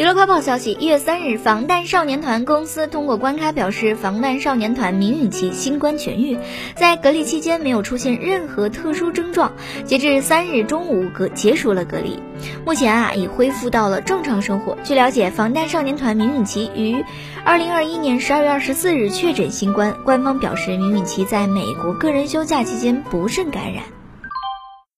娱乐快报消息：一月三日，防弹少年团公司通过官咖表示，防弹少年团明允琪新冠痊愈，在隔离期间没有出现任何特殊症状。截至三日中午，隔结束了隔离，目前啊已恢复到了正常生活。据了解，防弹少年团明允琪于二零二一年十二月二十四日确诊新冠，官方表示明允琪在美国个人休假期间不慎感染。